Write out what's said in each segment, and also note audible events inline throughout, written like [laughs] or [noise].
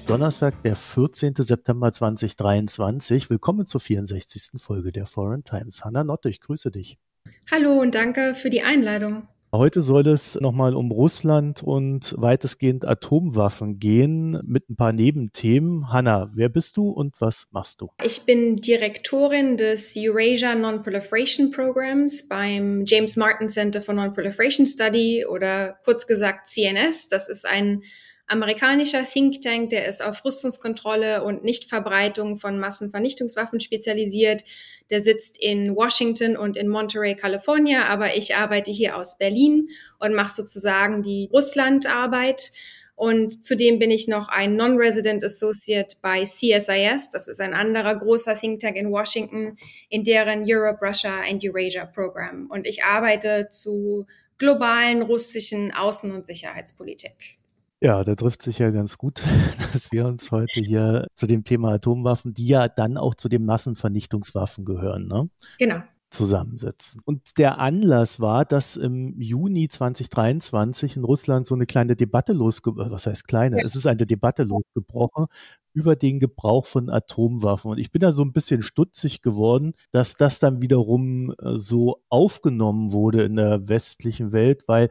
Ist Donnerstag, der 14. September 2023. Willkommen zur 64. Folge der Foreign Times. Hanna Notte, ich grüße dich. Hallo und danke für die Einladung. Heute soll es nochmal um Russland und weitestgehend Atomwaffen gehen mit ein paar Nebenthemen. Hanna, wer bist du und was machst du? Ich bin Direktorin des Eurasia Non-Proliferation Programs beim James Martin Center for Non-Proliferation Study oder kurz gesagt CNS. Das ist ein amerikanischer Think Tank, der ist auf Rüstungskontrolle und Nichtverbreitung von Massenvernichtungswaffen spezialisiert. Der sitzt in Washington und in Monterey, California, aber ich arbeite hier aus Berlin und mache sozusagen die Russlandarbeit. Und zudem bin ich noch ein Non-Resident Associate bei CSIS. Das ist ein anderer großer Think Tank in Washington, in deren Europe, Russia and Eurasia Program. Und ich arbeite zu globalen russischen Außen- und Sicherheitspolitik. Ja, da trifft sich ja ganz gut, [laughs] dass wir uns heute hier zu dem Thema Atomwaffen, die ja dann auch zu den Massenvernichtungswaffen gehören, ne? Genau. Zusammensetzen. Und der Anlass war, dass im Juni 2023 in Russland so eine kleine Debatte losgebrochen, was heißt kleine? Ja. Es ist eine Debatte losgebrochen über den Gebrauch von Atomwaffen. Und ich bin da so ein bisschen stutzig geworden, dass das dann wiederum äh, so aufgenommen wurde in der westlichen Welt, weil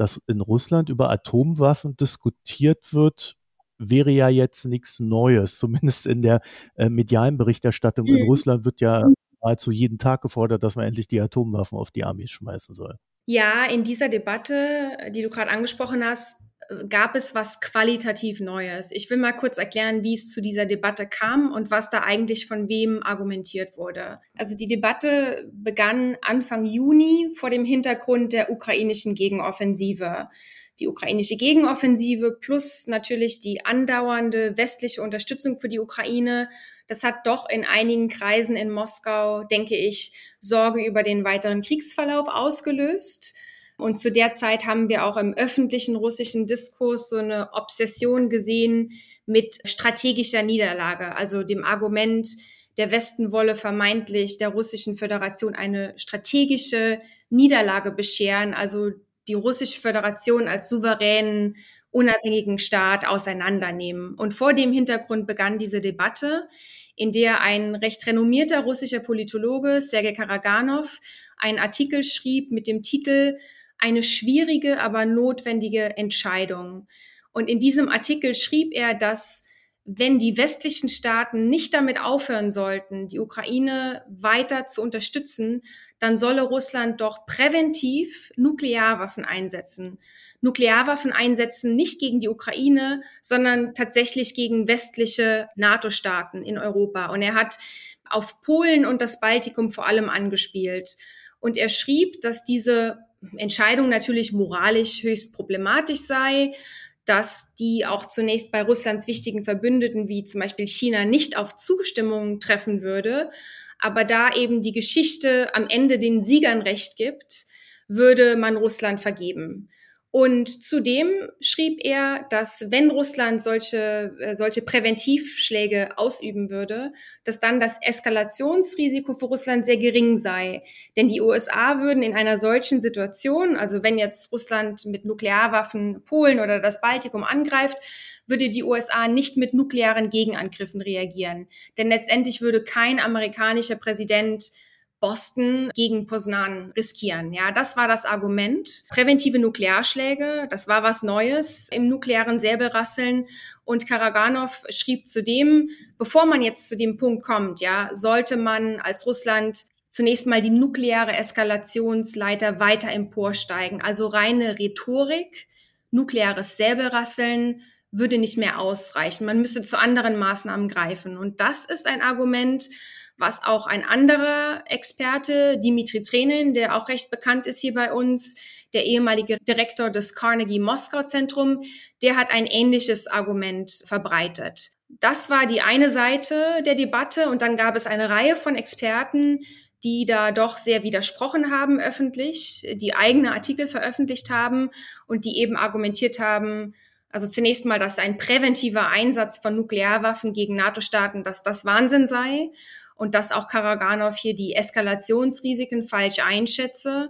dass in Russland über Atomwaffen diskutiert wird, wäre ja jetzt nichts Neues. Zumindest in der äh, medialen Berichterstattung mhm. in Russland wird ja nahezu jeden Tag gefordert, dass man endlich die Atomwaffen auf die Armee schmeißen soll. Ja, in dieser Debatte, die du gerade angesprochen hast, gab es was qualitativ Neues. Ich will mal kurz erklären, wie es zu dieser Debatte kam und was da eigentlich von wem argumentiert wurde. Also die Debatte begann Anfang Juni vor dem Hintergrund der ukrainischen Gegenoffensive. Die ukrainische Gegenoffensive plus natürlich die andauernde westliche Unterstützung für die Ukraine, das hat doch in einigen Kreisen in Moskau, denke ich, Sorge über den weiteren Kriegsverlauf ausgelöst. Und zu der Zeit haben wir auch im öffentlichen russischen Diskurs so eine Obsession gesehen mit strategischer Niederlage, also dem Argument, der Westen wolle vermeintlich der russischen Föderation eine strategische Niederlage bescheren, also die russische Föderation als souveränen, unabhängigen Staat auseinandernehmen. Und vor dem Hintergrund begann diese Debatte, in der ein recht renommierter russischer Politologe, Sergei Karaganov, einen Artikel schrieb mit dem Titel eine schwierige, aber notwendige Entscheidung. Und in diesem Artikel schrieb er, dass wenn die westlichen Staaten nicht damit aufhören sollten, die Ukraine weiter zu unterstützen, dann solle Russland doch präventiv Nuklearwaffen einsetzen. Nuklearwaffen einsetzen nicht gegen die Ukraine, sondern tatsächlich gegen westliche NATO-Staaten in Europa. Und er hat auf Polen und das Baltikum vor allem angespielt. Und er schrieb, dass diese Entscheidung natürlich moralisch höchst problematisch sei, dass die auch zunächst bei Russlands wichtigen Verbündeten wie zum Beispiel China nicht auf Zustimmung treffen würde. Aber da eben die Geschichte am Ende den Siegern recht gibt, würde man Russland vergeben. Und zudem schrieb er, dass wenn Russland solche, äh, solche Präventivschläge ausüben würde, dass dann das Eskalationsrisiko für Russland sehr gering sei. Denn die USA würden in einer solchen Situation, also wenn jetzt Russland mit Nuklearwaffen Polen oder das Baltikum angreift, würde die USA nicht mit nuklearen Gegenangriffen reagieren. Denn letztendlich würde kein amerikanischer Präsident Boston gegen Poznan riskieren. Ja, das war das Argument. Präventive Nuklearschläge, das war was Neues im nuklearen Säbelrasseln. Und Karaganov schrieb zudem, bevor man jetzt zu dem Punkt kommt, ja, sollte man als Russland zunächst mal die nukleare Eskalationsleiter weiter emporsteigen. Also reine Rhetorik, nukleares Säbelrasseln würde nicht mehr ausreichen. Man müsste zu anderen Maßnahmen greifen. Und das ist ein Argument, was auch ein anderer Experte, Dimitri Trenin, der auch recht bekannt ist hier bei uns, der ehemalige Direktor des Carnegie Moskau Zentrum, der hat ein ähnliches Argument verbreitet. Das war die eine Seite der Debatte und dann gab es eine Reihe von Experten, die da doch sehr widersprochen haben öffentlich, die eigene Artikel veröffentlicht haben und die eben argumentiert haben, also zunächst mal, dass ein präventiver Einsatz von Nuklearwaffen gegen NATO-Staaten, dass das Wahnsinn sei und dass auch Karaganov hier die Eskalationsrisiken falsch einschätze.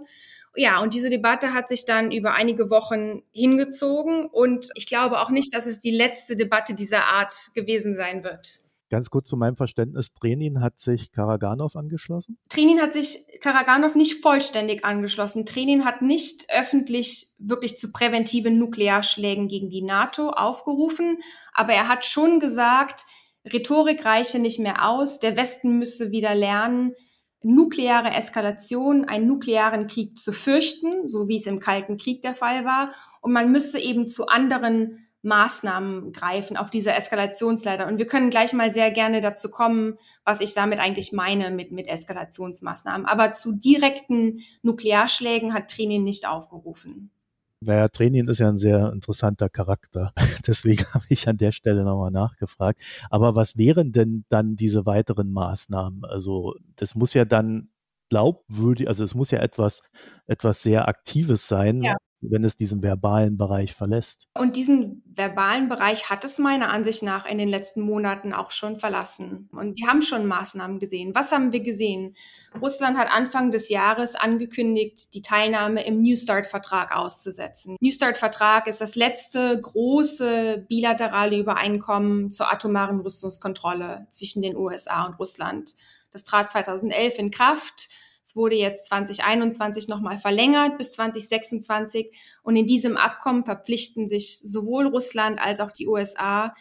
Ja, und diese Debatte hat sich dann über einige Wochen hingezogen und ich glaube auch nicht, dass es die letzte Debatte dieser Art gewesen sein wird. Ganz kurz zu meinem Verständnis, Trenin hat sich Karaganov angeschlossen? Trenin hat sich Karaganov nicht vollständig angeschlossen. Trenin hat nicht öffentlich wirklich zu präventiven Nuklearschlägen gegen die NATO aufgerufen, aber er hat schon gesagt, Rhetorik reiche nicht mehr aus, der Westen müsse wieder lernen, nukleare Eskalation, einen nuklearen Krieg zu fürchten, so wie es im Kalten Krieg der Fall war. Und man müsse eben zu anderen Maßnahmen greifen auf dieser Eskalationsleiter. Und wir können gleich mal sehr gerne dazu kommen, was ich damit eigentlich meine mit, mit Eskalationsmaßnahmen. Aber zu direkten Nuklearschlägen hat Training nicht aufgerufen. Naja, Training ist ja ein sehr interessanter Charakter. [laughs] Deswegen habe ich an der Stelle nochmal nachgefragt. Aber was wären denn dann diese weiteren Maßnahmen? Also das muss ja dann glaubwürdig, also es muss ja etwas, etwas sehr Aktives sein, ja wenn es diesen verbalen Bereich verlässt. Und diesen verbalen Bereich hat es meiner Ansicht nach in den letzten Monaten auch schon verlassen. Und wir haben schon Maßnahmen gesehen. Was haben wir gesehen? Russland hat Anfang des Jahres angekündigt, die Teilnahme im New Start-Vertrag auszusetzen. New Start-Vertrag ist das letzte große bilaterale Übereinkommen zur atomaren Rüstungskontrolle zwischen den USA und Russland. Das trat 2011 in Kraft es wurde jetzt 2021 nochmal verlängert bis 2026. Und in diesem Abkommen verpflichten sich sowohl Russland als auch die USA,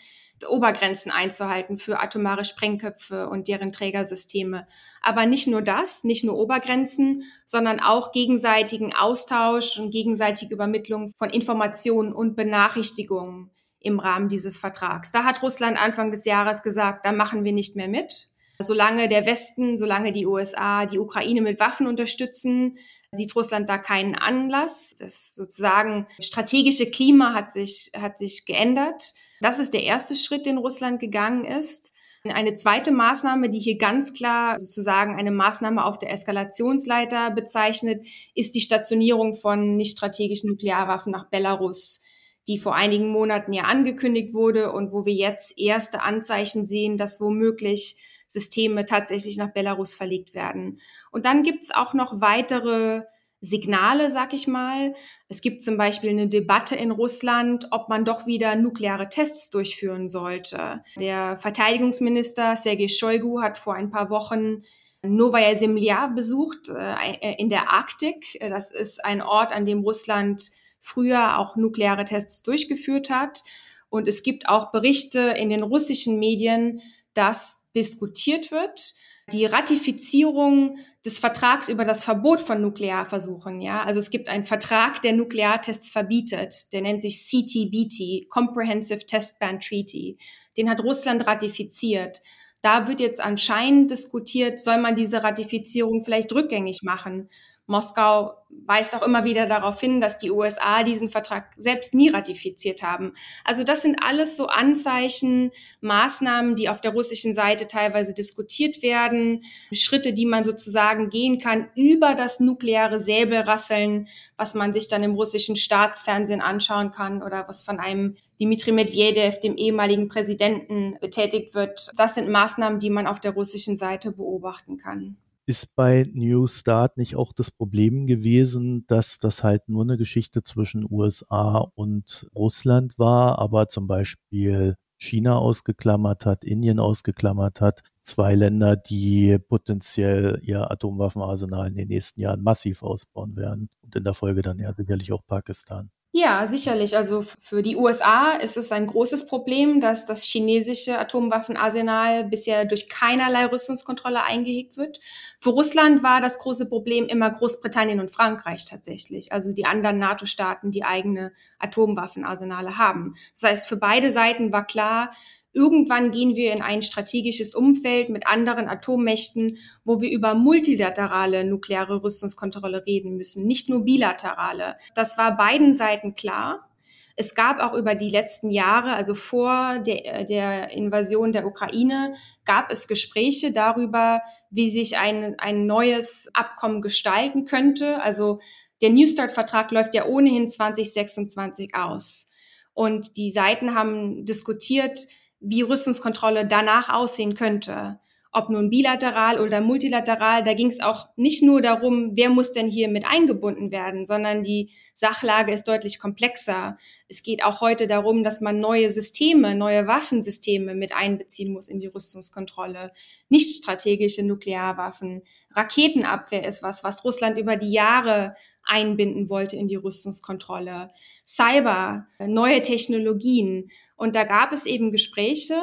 Obergrenzen einzuhalten für atomare Sprengköpfe und deren Trägersysteme. Aber nicht nur das, nicht nur Obergrenzen, sondern auch gegenseitigen Austausch und gegenseitige Übermittlung von Informationen und Benachrichtigungen im Rahmen dieses Vertrags. Da hat Russland Anfang des Jahres gesagt, da machen wir nicht mehr mit. Solange der Westen, solange die USA die Ukraine mit Waffen unterstützen, sieht Russland da keinen Anlass. Das sozusagen strategische Klima hat sich, hat sich geändert. Das ist der erste Schritt, den Russland gegangen ist. Eine zweite Maßnahme, die hier ganz klar sozusagen eine Maßnahme auf der Eskalationsleiter bezeichnet, ist die Stationierung von nicht strategischen Nuklearwaffen nach Belarus, die vor einigen Monaten ja angekündigt wurde und wo wir jetzt erste Anzeichen sehen, dass womöglich Systeme tatsächlich nach Belarus verlegt werden. Und dann gibt's auch noch weitere Signale, sag ich mal. Es gibt zum Beispiel eine Debatte in Russland, ob man doch wieder nukleare Tests durchführen sollte. Der Verteidigungsminister Sergei Shoigu hat vor ein paar Wochen Novaya Zemlya besucht äh, in der Arktik. Das ist ein Ort, an dem Russland früher auch nukleare Tests durchgeführt hat. Und es gibt auch Berichte in den russischen Medien, dass diskutiert wird. Die Ratifizierung des Vertrags über das Verbot von Nuklearversuchen, ja. Also es gibt einen Vertrag, der Nukleartests verbietet. Der nennt sich CTBT, Comprehensive Test Ban Treaty. Den hat Russland ratifiziert. Da wird jetzt anscheinend diskutiert, soll man diese Ratifizierung vielleicht rückgängig machen. Moskau weist auch immer wieder darauf hin, dass die USA diesen Vertrag selbst nie ratifiziert haben. Also das sind alles so Anzeichen, Maßnahmen, die auf der russischen Seite teilweise diskutiert werden, Schritte, die man sozusagen gehen kann über das nukleare Säbelrasseln, was man sich dann im russischen Staatsfernsehen anschauen kann oder was von einem Dmitri Medvedev, dem ehemaligen Präsidenten, betätigt wird. Das sind Maßnahmen, die man auf der russischen Seite beobachten kann. Ist bei New Start nicht auch das Problem gewesen, dass das halt nur eine Geschichte zwischen USA und Russland war, aber zum Beispiel China ausgeklammert hat, Indien ausgeklammert hat, zwei Länder, die potenziell ihr Atomwaffenarsenal in den nächsten Jahren massiv ausbauen werden und in der Folge dann ja sicherlich auch Pakistan. Ja, sicherlich. Also für die USA ist es ein großes Problem, dass das chinesische Atomwaffenarsenal bisher durch keinerlei Rüstungskontrolle eingehegt wird. Für Russland war das große Problem immer Großbritannien und Frankreich tatsächlich, also die anderen NATO-Staaten, die eigene Atomwaffenarsenale haben. Das heißt, für beide Seiten war klar, Irgendwann gehen wir in ein strategisches Umfeld mit anderen Atommächten, wo wir über multilaterale nukleare Rüstungskontrolle reden müssen, nicht nur bilaterale. Das war beiden Seiten klar. Es gab auch über die letzten Jahre, also vor der, der Invasion der Ukraine, gab es Gespräche darüber, wie sich ein, ein neues Abkommen gestalten könnte. Also der New Start-Vertrag läuft ja ohnehin 2026 aus. Und die Seiten haben diskutiert, wie Rüstungskontrolle danach aussehen könnte. Ob nun bilateral oder multilateral, da ging es auch nicht nur darum, wer muss denn hier mit eingebunden werden, sondern die Sachlage ist deutlich komplexer. Es geht auch heute darum, dass man neue Systeme, neue Waffensysteme mit einbeziehen muss in die Rüstungskontrolle. Nicht strategische Nuklearwaffen. Raketenabwehr ist was, was Russland über die Jahre einbinden wollte in die Rüstungskontrolle. Cyber, neue Technologien. Und da gab es eben Gespräche,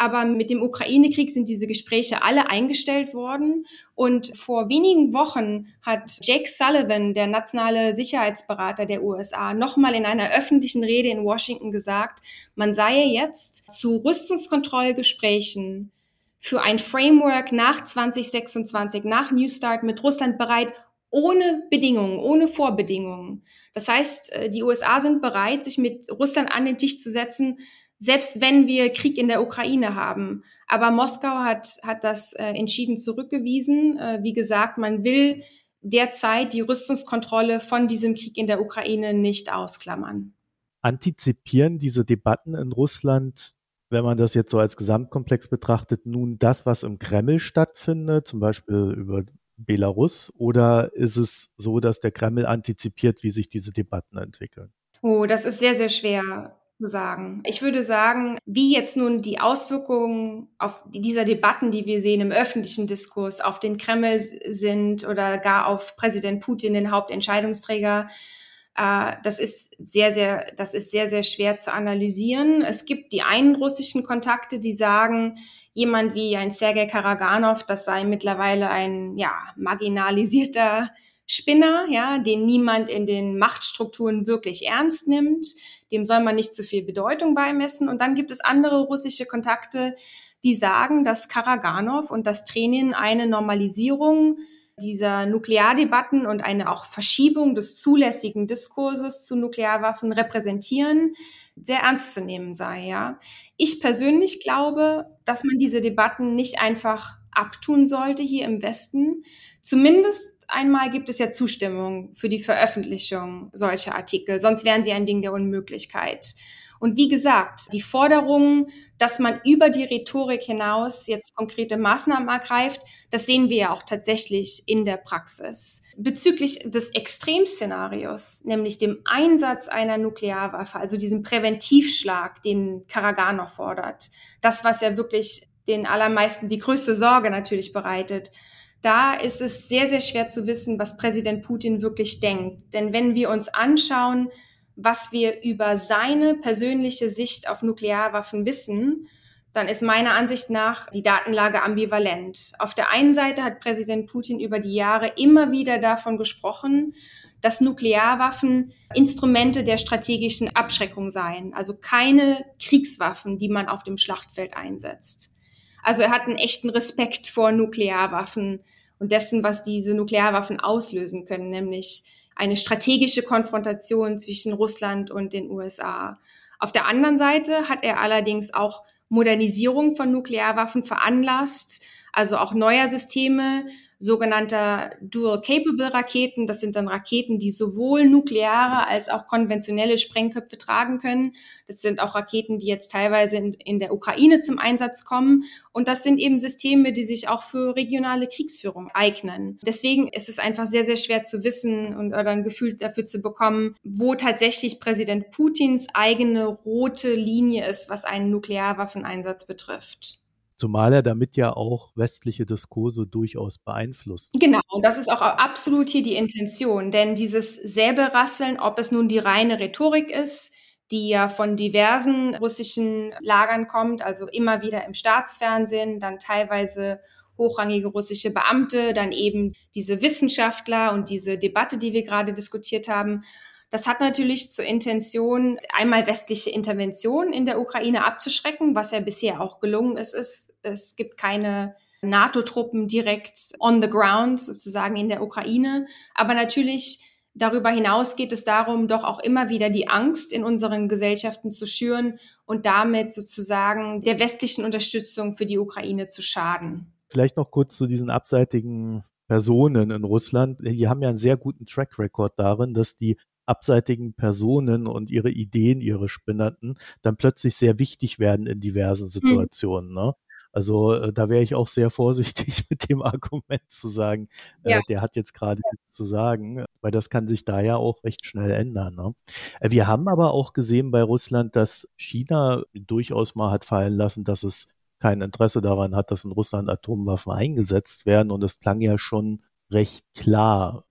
aber mit dem Ukraine-Krieg sind diese Gespräche alle eingestellt worden. Und vor wenigen Wochen hat Jake Sullivan, der nationale Sicherheitsberater der USA, nochmal in einer öffentlichen Rede in Washington gesagt, man sei jetzt zu Rüstungskontrollgesprächen für ein Framework nach 2026, nach New Start mit Russland bereit, ohne Bedingungen, ohne Vorbedingungen. Das heißt, äh, die USA sind bereit, sich mit Russland an den Tisch zu setzen, selbst wenn wir Krieg in der Ukraine haben. Aber Moskau hat, hat das äh, entschieden zurückgewiesen. Äh, wie gesagt, man will derzeit die Rüstungskontrolle von diesem Krieg in der Ukraine nicht ausklammern. Antizipieren diese Debatten in Russland, wenn man das jetzt so als Gesamtkomplex betrachtet, nun das, was im Kreml stattfindet, zum Beispiel über Belarus, oder ist es so, dass der Kreml antizipiert, wie sich diese Debatten entwickeln? Oh, das ist sehr, sehr schwer sagen. Ich würde sagen, wie jetzt nun die Auswirkungen auf dieser Debatten, die wir sehen im öffentlichen Diskurs, auf den Kreml sind oder gar auf Präsident Putin, den Hauptentscheidungsträger, äh, das ist sehr, sehr, das ist sehr, sehr schwer zu analysieren. Es gibt die einen russischen Kontakte, die sagen, jemand wie ein Sergei Karaganov, das sei mittlerweile ein, ja, marginalisierter Spinner, ja, den niemand in den Machtstrukturen wirklich ernst nimmt dem soll man nicht zu viel Bedeutung beimessen. Und dann gibt es andere russische Kontakte, die sagen, dass Karaganov und das Training eine Normalisierung dieser Nukleardebatten und eine auch Verschiebung des zulässigen Diskurses zu Nuklearwaffen repräsentieren, sehr ernst zu nehmen sei, ja. Ich persönlich glaube, dass man diese Debatten nicht einfach abtun sollte hier im Westen. Zumindest einmal gibt es ja Zustimmung für die Veröffentlichung solcher Artikel, sonst wären sie ein Ding der Unmöglichkeit. Und wie gesagt, die Forderung, dass man über die Rhetorik hinaus jetzt konkrete Maßnahmen ergreift, das sehen wir ja auch tatsächlich in der Praxis. Bezüglich des Extremszenarios, nämlich dem Einsatz einer Nuklearwaffe, also diesem Präventivschlag, den Karaganov fordert, das, was ja wirklich den allermeisten die größte Sorge natürlich bereitet, da ist es sehr, sehr schwer zu wissen, was Präsident Putin wirklich denkt. Denn wenn wir uns anschauen, was wir über seine persönliche Sicht auf Nuklearwaffen wissen, dann ist meiner Ansicht nach die Datenlage ambivalent. Auf der einen Seite hat Präsident Putin über die Jahre immer wieder davon gesprochen, dass Nuklearwaffen Instrumente der strategischen Abschreckung seien, also keine Kriegswaffen, die man auf dem Schlachtfeld einsetzt. Also er hat einen echten Respekt vor Nuklearwaffen und dessen, was diese Nuklearwaffen auslösen können, nämlich eine strategische Konfrontation zwischen Russland und den USA. Auf der anderen Seite hat er allerdings auch Modernisierung von Nuklearwaffen veranlasst, also auch neuer Systeme sogenannter Dual-Capable-Raketen. Das sind dann Raketen, die sowohl nukleare als auch konventionelle Sprengköpfe tragen können. Das sind auch Raketen, die jetzt teilweise in, in der Ukraine zum Einsatz kommen. Und das sind eben Systeme, die sich auch für regionale Kriegsführung eignen. Deswegen ist es einfach sehr, sehr schwer zu wissen und oder ein Gefühl dafür zu bekommen, wo tatsächlich Präsident Putins eigene rote Linie ist, was einen Nuklearwaffeneinsatz betrifft. Zumal er damit ja auch westliche Diskurse durchaus beeinflusst. Genau, und das ist auch absolut hier die Intention, denn dieses Säbelrasseln, ob es nun die reine Rhetorik ist, die ja von diversen russischen Lagern kommt, also immer wieder im Staatsfernsehen, dann teilweise hochrangige russische Beamte, dann eben diese Wissenschaftler und diese Debatte, die wir gerade diskutiert haben. Das hat natürlich zur Intention, einmal westliche Intervention in der Ukraine abzuschrecken, was ja bisher auch gelungen ist. Es, es gibt keine NATO-Truppen direkt on the ground sozusagen in der Ukraine. Aber natürlich darüber hinaus geht es darum, doch auch immer wieder die Angst in unseren Gesellschaften zu schüren und damit sozusagen der westlichen Unterstützung für die Ukraine zu schaden. Vielleicht noch kurz zu diesen abseitigen Personen in Russland. Die haben ja einen sehr guten Track Record darin, dass die abseitigen Personen und ihre Ideen, ihre Spinnerten dann plötzlich sehr wichtig werden in diversen mhm. Situationen. Mhm. Ne? Also äh, da wäre ich auch sehr vorsichtig [laughs] mit dem Argument zu sagen, äh, ja. äh, der hat jetzt gerade ja. nichts zu sagen, weil das kann sich da ja auch recht schnell ändern. Ne? Äh, wir haben aber auch gesehen bei Russland, dass China durchaus mal hat fallen lassen, dass es kein Interesse daran hat, dass in Russland Atomwaffen eingesetzt werden. Und es klang ja schon recht klar.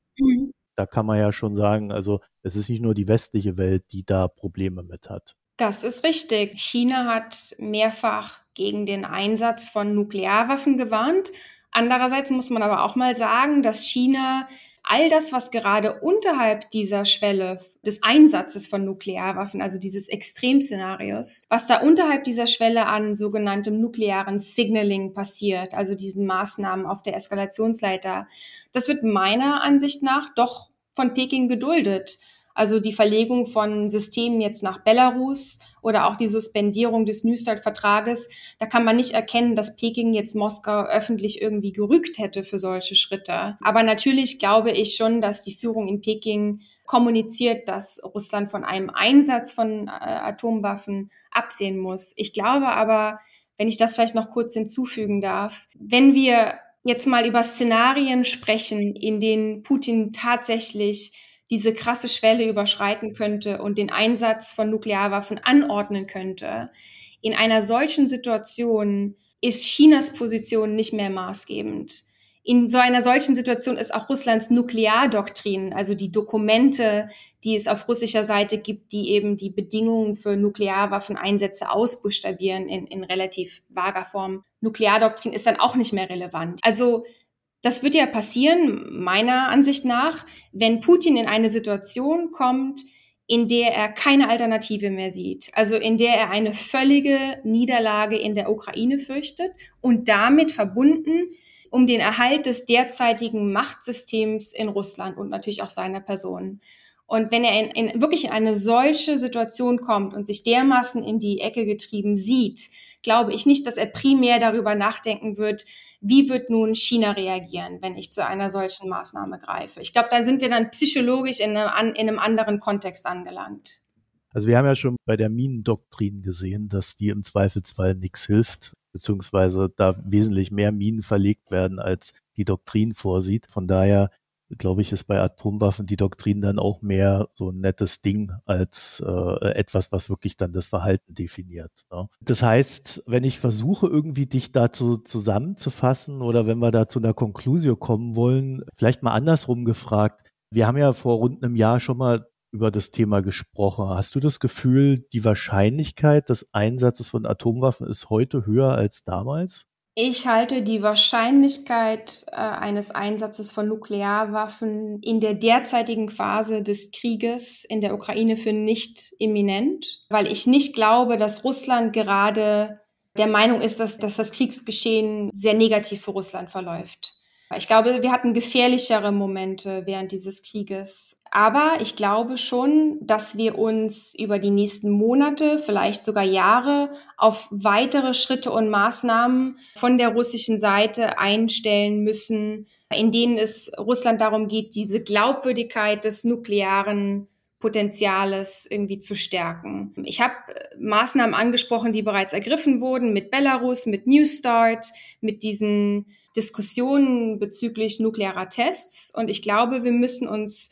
Da kann man ja schon sagen, also es ist nicht nur die westliche Welt, die da Probleme mit hat. Das ist richtig. China hat mehrfach gegen den Einsatz von Nuklearwaffen gewarnt. Andererseits muss man aber auch mal sagen, dass China all das, was gerade unterhalb dieser Schwelle des Einsatzes von Nuklearwaffen, also dieses Extremszenarios, was da unterhalb dieser Schwelle an sogenanntem nuklearen Signaling passiert, also diesen Maßnahmen auf der Eskalationsleiter, das wird meiner Ansicht nach doch von Peking geduldet. Also die Verlegung von Systemen jetzt nach Belarus oder auch die Suspendierung des New Start-Vertrages, da kann man nicht erkennen, dass Peking jetzt Moskau öffentlich irgendwie gerügt hätte für solche Schritte. Aber natürlich glaube ich schon, dass die Führung in Peking kommuniziert, dass Russland von einem Einsatz von äh, Atomwaffen absehen muss. Ich glaube aber, wenn ich das vielleicht noch kurz hinzufügen darf, wenn wir jetzt mal über Szenarien sprechen, in denen Putin tatsächlich diese krasse Schwelle überschreiten könnte und den Einsatz von Nuklearwaffen anordnen könnte. In einer solchen Situation ist Chinas Position nicht mehr maßgebend. In so einer solchen Situation ist auch Russlands Nukleardoktrin, also die Dokumente, die es auf russischer Seite gibt, die eben die Bedingungen für Nuklearwaffeneinsätze ausbuchstabieren in, in relativ vager Form. Nukleardoktrin ist dann auch nicht mehr relevant. Also das wird ja passieren, meiner Ansicht nach, wenn Putin in eine Situation kommt, in der er keine Alternative mehr sieht, also in der er eine völlige Niederlage in der Ukraine fürchtet und damit verbunden um den Erhalt des derzeitigen Machtsystems in Russland und natürlich auch seiner Person. Und wenn er in, in, wirklich in eine solche Situation kommt und sich dermaßen in die Ecke getrieben sieht, glaube ich nicht, dass er primär darüber nachdenken wird, wie wird nun China reagieren, wenn ich zu einer solchen Maßnahme greife. Ich glaube, da sind wir dann psychologisch in einem, in einem anderen Kontext angelangt. Also wir haben ja schon bei der Minendoktrin gesehen, dass die im Zweifelsfall nichts hilft, beziehungsweise da wesentlich mehr Minen verlegt werden, als die Doktrin vorsieht. Von daher glaube ich, ist bei Atomwaffen die Doktrin dann auch mehr so ein nettes Ding als äh, etwas, was wirklich dann das Verhalten definiert. Ne? Das heißt, wenn ich versuche, irgendwie dich dazu zusammenzufassen oder wenn wir da zu einer Konklusion kommen wollen, vielleicht mal andersrum gefragt. Wir haben ja vor rund einem Jahr schon mal über das Thema gesprochen. Hast du das Gefühl, die Wahrscheinlichkeit des Einsatzes von Atomwaffen ist heute höher als damals? Ich halte die Wahrscheinlichkeit äh, eines Einsatzes von Nuklearwaffen in der derzeitigen Phase des Krieges in der Ukraine für nicht imminent, weil ich nicht glaube, dass Russland gerade der Meinung ist, dass, dass das Kriegsgeschehen sehr negativ für Russland verläuft. Ich glaube, wir hatten gefährlichere Momente während dieses Krieges. Aber ich glaube schon, dass wir uns über die nächsten Monate, vielleicht sogar Jahre, auf weitere Schritte und Maßnahmen von der russischen Seite einstellen müssen, in denen es Russland darum geht, diese Glaubwürdigkeit des nuklearen Potenziales irgendwie zu stärken. Ich habe äh, Maßnahmen angesprochen, die bereits ergriffen wurden mit Belarus, mit New Start, mit diesen Diskussionen bezüglich nuklearer Tests. Und ich glaube, wir müssen uns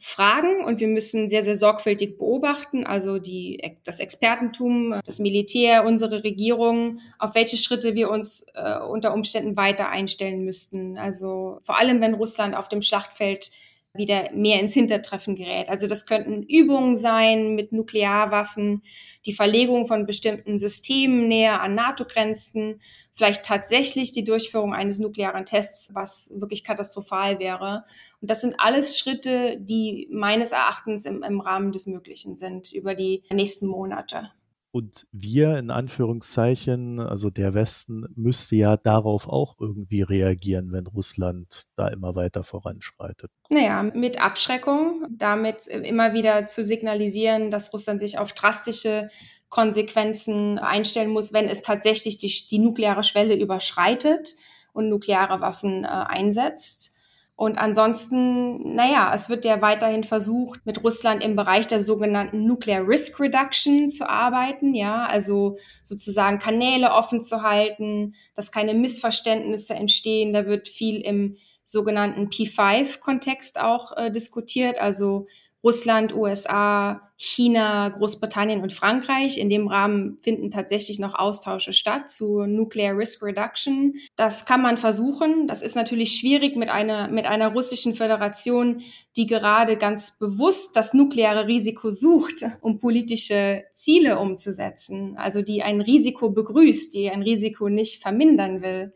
fragen und wir müssen sehr, sehr sorgfältig beobachten, also die, das Expertentum, das Militär, unsere Regierung, auf welche Schritte wir uns äh, unter Umständen weiter einstellen müssten. Also vor allem, wenn Russland auf dem Schlachtfeld wieder mehr ins Hintertreffen gerät. Also das könnten Übungen sein mit Nuklearwaffen, die Verlegung von bestimmten Systemen näher an NATO-Grenzen, vielleicht tatsächlich die Durchführung eines nuklearen Tests, was wirklich katastrophal wäre. Und das sind alles Schritte, die meines Erachtens im, im Rahmen des Möglichen sind über die nächsten Monate. Und wir in Anführungszeichen, also der Westen, müsste ja darauf auch irgendwie reagieren, wenn Russland da immer weiter voranschreitet. Naja, mit Abschreckung, damit immer wieder zu signalisieren, dass Russland sich auf drastische Konsequenzen einstellen muss, wenn es tatsächlich die, die nukleare Schwelle überschreitet und nukleare Waffen äh, einsetzt. Und ansonsten, naja, es wird ja weiterhin versucht, mit Russland im Bereich der sogenannten Nuclear Risk Reduction zu arbeiten, ja, also sozusagen Kanäle offen zu halten, dass keine Missverständnisse entstehen. Da wird viel im sogenannten P5-Kontext auch äh, diskutiert, also Russland, USA, China, Großbritannien und Frankreich. In dem Rahmen finden tatsächlich noch Austausche statt zu Nuclear Risk Reduction. Das kann man versuchen. Das ist natürlich schwierig mit einer, mit einer russischen Föderation, die gerade ganz bewusst das nukleare Risiko sucht, um politische Ziele umzusetzen. Also die ein Risiko begrüßt, die ein Risiko nicht vermindern will.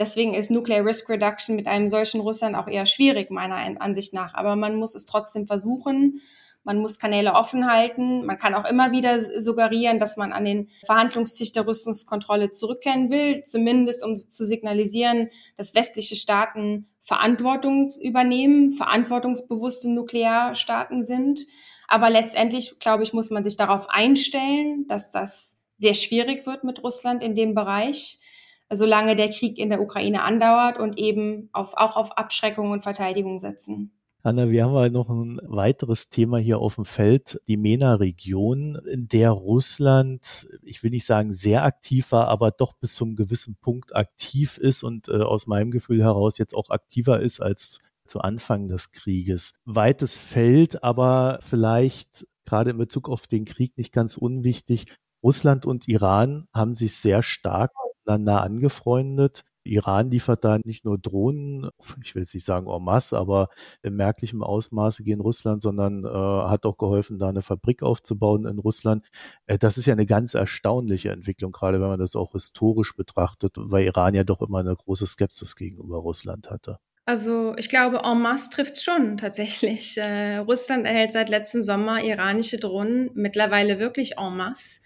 Deswegen ist Nuclear Risk Reduction mit einem solchen Russland auch eher schwierig, meiner Ansicht nach. Aber man muss es trotzdem versuchen. Man muss Kanäle offen halten. Man kann auch immer wieder suggerieren, dass man an den Verhandlungstisch der Rüstungskontrolle zurückkehren will, zumindest um zu signalisieren, dass westliche Staaten Verantwortung übernehmen, verantwortungsbewusste Nuklearstaaten sind. Aber letztendlich, glaube ich, muss man sich darauf einstellen, dass das sehr schwierig wird mit Russland in dem Bereich solange der Krieg in der Ukraine andauert und eben auf, auch auf Abschreckung und Verteidigung setzen. Anna, wir haben halt noch ein weiteres Thema hier auf dem Feld, die MENA-Region, in der Russland, ich will nicht sagen sehr aktiv war, aber doch bis zum gewissen Punkt aktiv ist und äh, aus meinem Gefühl heraus jetzt auch aktiver ist als zu Anfang des Krieges. Weites Feld, aber vielleicht gerade in Bezug auf den Krieg nicht ganz unwichtig. Russland und Iran haben sich sehr stark miteinander angefreundet. Iran liefert da nicht nur Drohnen, ich will jetzt nicht sagen en masse, aber in merklichem Ausmaße gegen Russland, sondern äh, hat auch geholfen, da eine Fabrik aufzubauen in Russland. Äh, das ist ja eine ganz erstaunliche Entwicklung, gerade wenn man das auch historisch betrachtet, weil Iran ja doch immer eine große Skepsis gegenüber Russland hatte. Also ich glaube, en masse trifft es schon tatsächlich. Äh, Russland erhält seit letztem Sommer iranische Drohnen mittlerweile wirklich en masse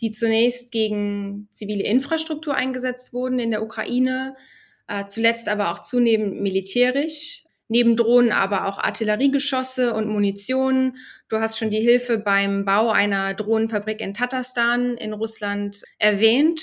die zunächst gegen zivile Infrastruktur eingesetzt wurden in der Ukraine, äh, zuletzt aber auch zunehmend militärisch. Neben Drohnen aber auch Artilleriegeschosse und Munition. Du hast schon die Hilfe beim Bau einer Drohnenfabrik in Tatarstan in Russland erwähnt.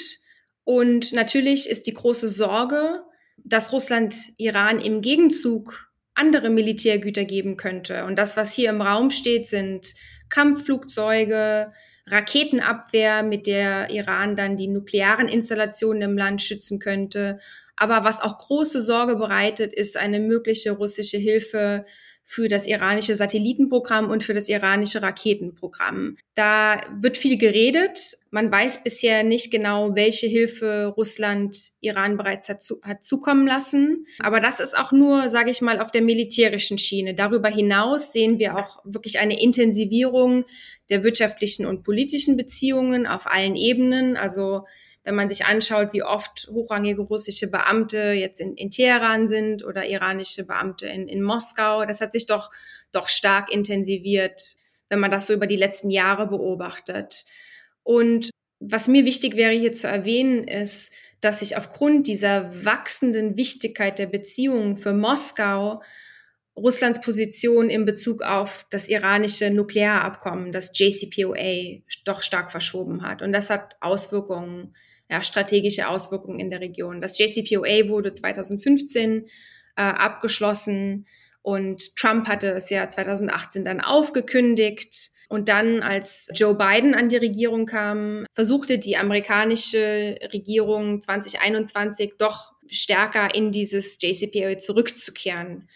Und natürlich ist die große Sorge, dass Russland Iran im Gegenzug andere Militärgüter geben könnte. Und das, was hier im Raum steht, sind Kampfflugzeuge, Raketenabwehr, mit der Iran dann die nuklearen Installationen im Land schützen könnte. Aber was auch große Sorge bereitet, ist eine mögliche russische Hilfe für das iranische Satellitenprogramm und für das iranische Raketenprogramm. Da wird viel geredet. Man weiß bisher nicht genau, welche Hilfe Russland Iran bereits hat, zu, hat zukommen lassen. Aber das ist auch nur, sage ich mal, auf der militärischen Schiene. Darüber hinaus sehen wir auch wirklich eine Intensivierung der wirtschaftlichen und politischen Beziehungen auf allen Ebenen. Also wenn man sich anschaut, wie oft hochrangige russische Beamte jetzt in, in Teheran sind oder iranische Beamte in, in Moskau, das hat sich doch, doch stark intensiviert, wenn man das so über die letzten Jahre beobachtet. Und was mir wichtig wäre hier zu erwähnen, ist, dass sich aufgrund dieser wachsenden Wichtigkeit der Beziehungen für Moskau Russlands Position in Bezug auf das iranische Nuklearabkommen, das JCPOA, doch stark verschoben hat. Und das hat Auswirkungen, ja, strategische Auswirkungen in der Region. Das JCPOA wurde 2015 äh, abgeschlossen und Trump hatte es ja 2018 dann aufgekündigt. Und dann, als Joe Biden an die Regierung kam, versuchte die amerikanische Regierung 2021 doch stärker in dieses JCPOA zurückzukehren.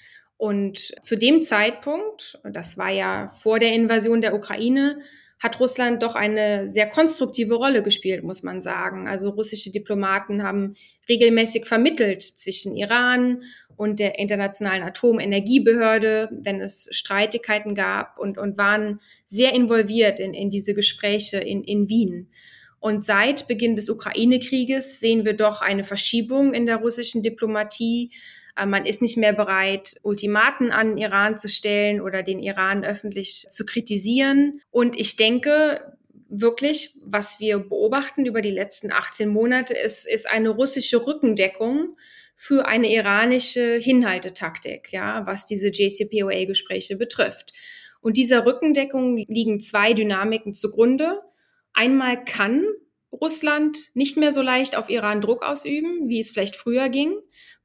Und zu dem Zeitpunkt, das war ja vor der Invasion der Ukraine, hat Russland doch eine sehr konstruktive Rolle gespielt, muss man sagen. Also russische Diplomaten haben regelmäßig vermittelt zwischen Iran und der Internationalen Atomenergiebehörde, wenn es Streitigkeiten gab und, und waren sehr involviert in, in diese Gespräche in, in Wien. Und seit Beginn des Ukraine-Krieges sehen wir doch eine Verschiebung in der russischen Diplomatie man ist nicht mehr bereit, Ultimaten an Iran zu stellen oder den Iran öffentlich zu kritisieren. Und ich denke, wirklich, was wir beobachten über die letzten 18 Monate, ist, ist eine russische Rückendeckung für eine iranische Hinhaltetaktik, ja, was diese JCPOA-Gespräche betrifft. Und dieser Rückendeckung liegen zwei Dynamiken zugrunde. Einmal kann Russland nicht mehr so leicht auf Iran Druck ausüben, wie es vielleicht früher ging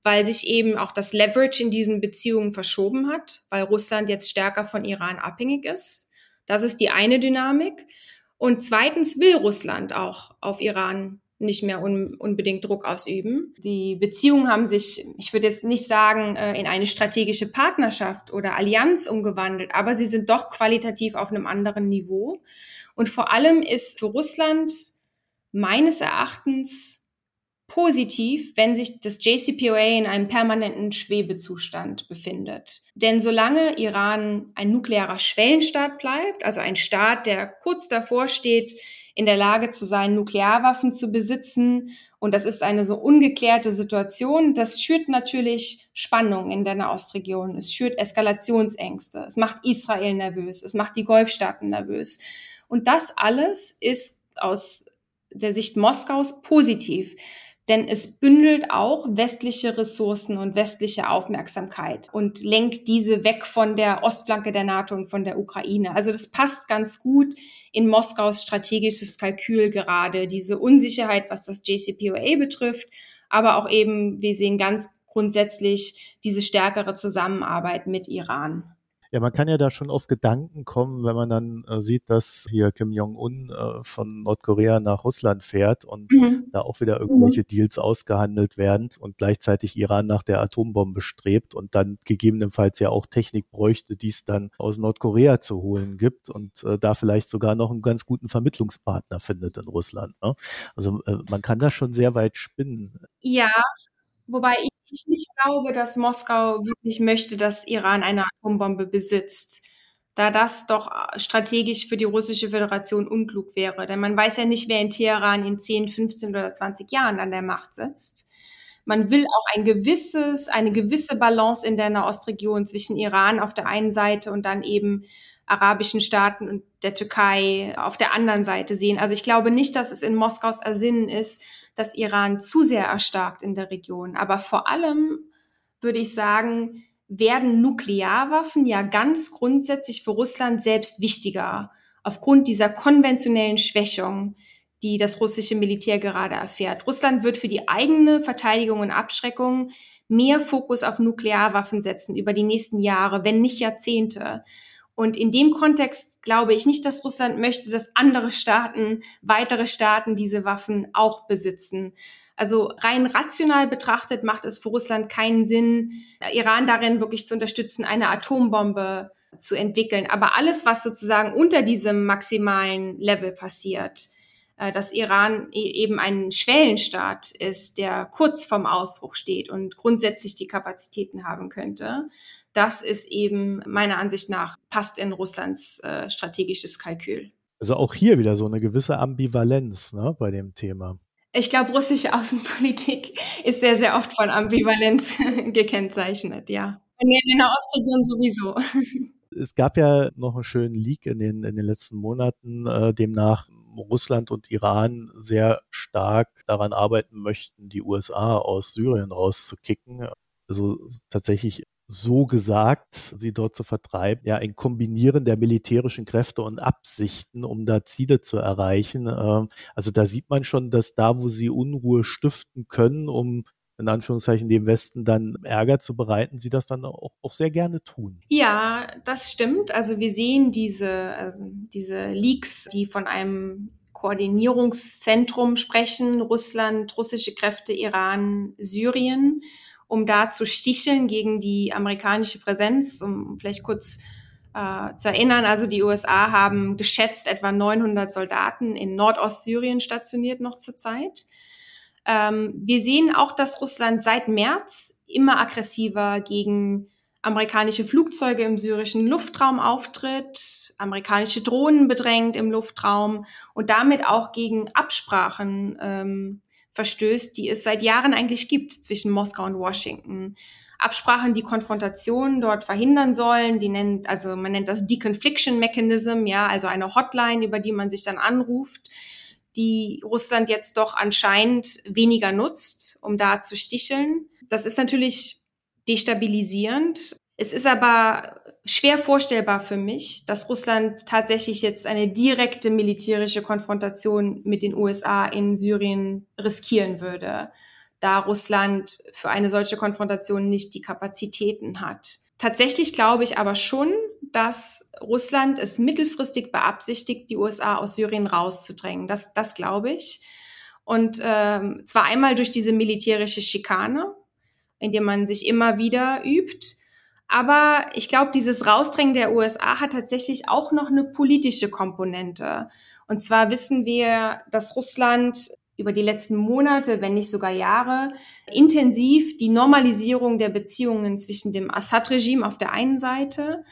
weil sich eben auch das Leverage in diesen Beziehungen verschoben hat, weil Russland jetzt stärker von Iran abhängig ist. Das ist die eine Dynamik. Und zweitens will Russland auch auf Iran nicht mehr un unbedingt Druck ausüben. Die Beziehungen haben sich, ich würde jetzt nicht sagen, äh, in eine strategische Partnerschaft oder Allianz umgewandelt, aber sie sind doch qualitativ auf einem anderen Niveau. Und vor allem ist für Russland meines Erachtens positiv, wenn sich das JCPOA in einem permanenten Schwebezustand befindet. Denn solange Iran ein nuklearer Schwellenstaat bleibt, also ein Staat, der kurz davor steht, in der Lage zu sein, Nuklearwaffen zu besitzen, und das ist eine so ungeklärte Situation, das schürt natürlich Spannung in der Nahostregion, es schürt Eskalationsängste, es macht Israel nervös, es macht die Golfstaaten nervös. Und das alles ist aus der Sicht Moskaus positiv denn es bündelt auch westliche Ressourcen und westliche Aufmerksamkeit und lenkt diese weg von der Ostflanke der NATO und von der Ukraine. Also das passt ganz gut in Moskaus strategisches Kalkül gerade, diese Unsicherheit, was das JCPOA betrifft, aber auch eben, wir sehen ganz grundsätzlich diese stärkere Zusammenarbeit mit Iran. Ja, man kann ja da schon auf Gedanken kommen, wenn man dann äh, sieht, dass hier Kim Jong-un äh, von Nordkorea nach Russland fährt und mhm. da auch wieder irgendwelche mhm. Deals ausgehandelt werden und gleichzeitig Iran nach der Atombombe strebt und dann gegebenenfalls ja auch Technik bräuchte, die es dann aus Nordkorea zu holen gibt und äh, da vielleicht sogar noch einen ganz guten Vermittlungspartner findet in Russland. Ne? Also äh, man kann da schon sehr weit spinnen. Ja, Wobei ich, ich nicht glaube, dass Moskau wirklich möchte, dass Iran eine Atombombe besitzt, da das doch strategisch für die russische Föderation unklug wäre. Denn man weiß ja nicht, wer in Teheran in 10, 15 oder 20 Jahren an der Macht sitzt. Man will auch ein gewisses, eine gewisse Balance in der Nahostregion zwischen Iran auf der einen Seite und dann eben arabischen Staaten und der Türkei auf der anderen Seite sehen. Also ich glaube nicht, dass es in Moskaus Ersinnen ist, dass Iran zu sehr erstarkt in der Region. Aber vor allem würde ich sagen, werden Nuklearwaffen ja ganz grundsätzlich für Russland selbst wichtiger aufgrund dieser konventionellen Schwächung, die das russische Militär gerade erfährt. Russland wird für die eigene Verteidigung und Abschreckung mehr Fokus auf Nuklearwaffen setzen über die nächsten Jahre, wenn nicht Jahrzehnte. Und in dem Kontext glaube ich nicht, dass Russland möchte, dass andere Staaten, weitere Staaten diese Waffen auch besitzen. Also rein rational betrachtet macht es für Russland keinen Sinn, Iran darin wirklich zu unterstützen, eine Atombombe zu entwickeln. Aber alles, was sozusagen unter diesem maximalen Level passiert, äh, dass Iran e-, eben ein Schwellenstaat ist, der kurz vorm Ausbruch steht und grundsätzlich die Kapazitäten haben könnte, das ist eben meiner Ansicht nach passt in Russlands äh, strategisches Kalkül. Also auch hier wieder so eine gewisse Ambivalenz ne, bei dem Thema. Ich glaube, russische Außenpolitik ist sehr, sehr oft von Ambivalenz [laughs] gekennzeichnet, ja. In der Ostregion sowieso. [laughs] Es gab ja noch einen schönen Leak in den, in den letzten Monaten, äh, demnach Russland und Iran sehr stark daran arbeiten möchten, die USA aus Syrien rauszukicken. Also tatsächlich so gesagt, sie dort zu vertreiben, ja, ein Kombinieren der militärischen Kräfte und Absichten, um da Ziele zu erreichen. Ähm, also da sieht man schon, dass da, wo sie Unruhe stiften können, um in Anführungszeichen dem Westen dann Ärger zu bereiten, sie das dann auch, auch sehr gerne tun. Ja, das stimmt. Also wir sehen diese, also diese Leaks, die von einem Koordinierungszentrum sprechen, Russland, russische Kräfte, Iran, Syrien um da zu sticheln gegen die amerikanische Präsenz, um vielleicht kurz äh, zu erinnern. Also die USA haben geschätzt etwa 900 Soldaten in Nordostsyrien stationiert noch zurzeit. Ähm, wir sehen auch, dass Russland seit März immer aggressiver gegen amerikanische Flugzeuge im syrischen Luftraum auftritt, amerikanische Drohnen bedrängt im Luftraum und damit auch gegen Absprachen ähm, verstößt, die es seit Jahren eigentlich gibt zwischen Moskau und Washington. Absprachen, die Konfrontationen dort verhindern sollen, die nennt, also man nennt das Deconfliction Mechanism, ja, also eine Hotline, über die man sich dann anruft, die Russland jetzt doch anscheinend weniger nutzt, um da zu sticheln. Das ist natürlich destabilisierend. Es ist aber schwer vorstellbar für mich, dass Russland tatsächlich jetzt eine direkte militärische Konfrontation mit den USA in Syrien riskieren würde. da Russland für eine solche Konfrontation nicht die Kapazitäten hat. Tatsächlich glaube ich aber schon, dass Russland es mittelfristig beabsichtigt, die USA aus Syrien rauszudrängen. Das, das glaube ich. Und ähm, zwar einmal durch diese militärische Schikane, indem man sich immer wieder übt. Aber ich glaube, dieses Rausdrängen der USA hat tatsächlich auch noch eine politische Komponente. Und zwar wissen wir, dass Russland über die letzten Monate, wenn nicht sogar Jahre, intensiv die Normalisierung der Beziehungen zwischen dem Assad-Regime auf der einen Seite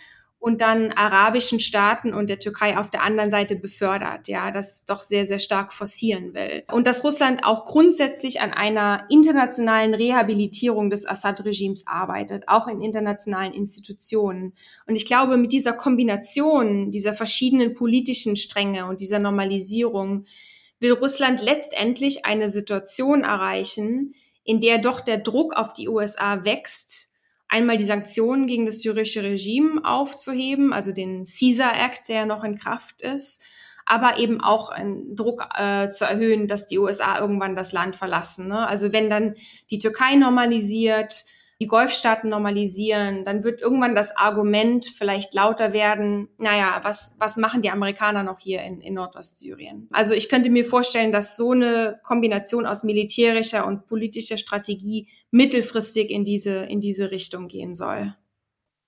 und dann arabischen Staaten und der Türkei auf der anderen Seite befördert, ja, das doch sehr, sehr stark forcieren will. Und dass Russland auch grundsätzlich an einer internationalen Rehabilitierung des Assad-Regimes arbeitet, auch in internationalen Institutionen. Und ich glaube, mit dieser Kombination dieser verschiedenen politischen Stränge und dieser Normalisierung will Russland letztendlich eine Situation erreichen, in der doch der Druck auf die USA wächst, einmal die Sanktionen gegen das syrische Regime aufzuheben, also den Caesar Act, der noch in Kraft ist, aber eben auch einen Druck äh, zu erhöhen, dass die USA irgendwann das Land verlassen. Ne? Also wenn dann die Türkei normalisiert, die Golfstaaten normalisieren, dann wird irgendwann das Argument vielleicht lauter werden, naja, was, was machen die Amerikaner noch hier in, in Nordostsyrien? Also ich könnte mir vorstellen, dass so eine Kombination aus militärischer und politischer Strategie mittelfristig in diese, in diese Richtung gehen soll.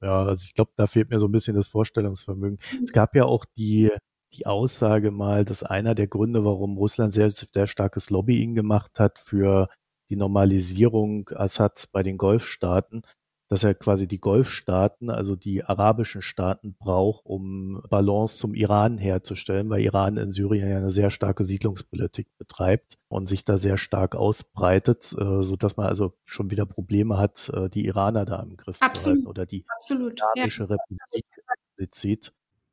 Ja, also ich glaube, da fehlt mir so ein bisschen das Vorstellungsvermögen. Es gab ja auch die, die Aussage mal, dass einer der Gründe, warum Russland sehr, sehr starkes Lobbying gemacht hat für die Normalisierung Assads bei den Golfstaaten, dass er quasi die Golfstaaten, also die arabischen Staaten braucht, um Balance zum Iran herzustellen, weil Iran in Syrien ja eine sehr starke Siedlungspolitik betreibt und sich da sehr stark ausbreitet, äh, so dass man also schon wieder Probleme hat, äh, die Iraner da im Griff Absolut. zu halten oder die Absolut. Arabische ja. Republik explizit.